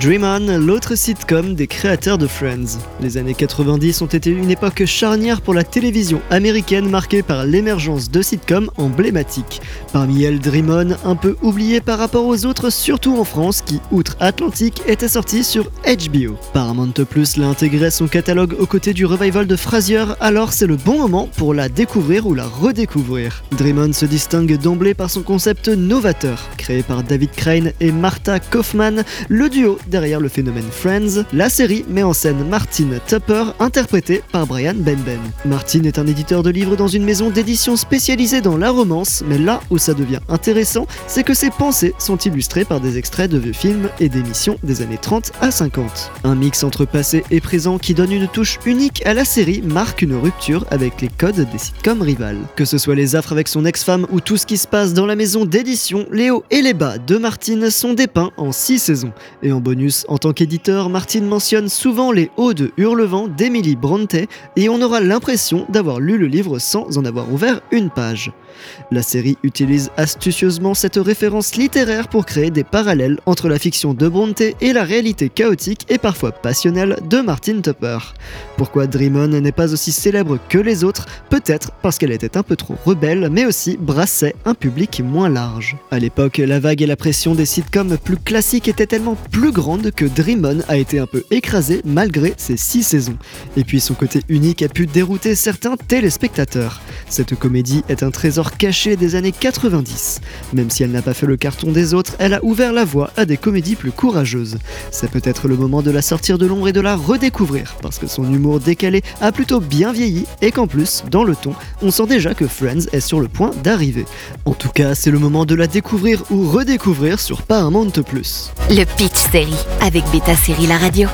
Dream On, l'autre sitcom des créateurs de Friends. Les années 90 ont été une époque charnière pour la télévision américaine marquée par l'émergence de sitcoms emblématiques. Parmi elles, Dream On, un peu oublié par rapport aux autres, surtout en France, qui, outre-Atlantique, était sorti sur HBO. Paramount Plus l'a intégré à son catalogue aux côtés du revival de Frasier, alors c'est le bon moment pour la découvrir ou la redécouvrir. Dream On se distingue d'emblée par son concept novateur. Créé par David Crane et Martha Kaufman, le duo derrière le phénomène Friends, la série met en scène Martin Tupper, interprété par Brian Benben. Martin est un éditeur de livres dans une maison d'édition spécialisée dans la romance, mais là où ça devient intéressant, c'est que ses pensées sont illustrées par des extraits de vieux films et d'émissions des années 30 à 50. Un mix entre passé et présent qui donne une touche unique à la série marque une rupture avec les codes des sitcoms rivales. Que ce soit les affres avec son ex-femme ou tout ce qui se passe dans la maison d'édition, les hauts et les bas de Martin sont dépeints en 6 saisons. Et en en tant qu'éditeur, Martin mentionne souvent les hauts de Hurlevent d'Emily Bronte et on aura l'impression d'avoir lu le livre sans en avoir ouvert une page. La série utilise astucieusement cette référence littéraire pour créer des parallèles entre la fiction de Bronte et la réalité chaotique et parfois passionnelle de Martin Tupper. Pourquoi Dream On n'est pas aussi célèbre que les autres? Peut-être parce qu'elle était un peu trop rebelle, mais aussi brassait un public moins large. À l'époque, la vague et la pression des sitcoms plus classiques étaient tellement plus grande que Dream On a été un peu écrasé malgré ses 6 saisons. Et puis son côté unique a pu dérouter certains téléspectateurs. Cette comédie est un trésor caché des années 90. Même si elle n'a pas fait le carton des autres, elle a ouvert la voie à des comédies plus courageuses. C'est peut-être le moment de la sortir de l'ombre et de la redécouvrir, parce que son humour décalé a plutôt bien vieilli et qu'en plus, dans le ton, on sent déjà que Friends est sur le point d'arriver. En tout cas, c'est le moment de la découvrir ou redécouvrir sur Paramount+. Le Pitch Avec Beta Série La Radio.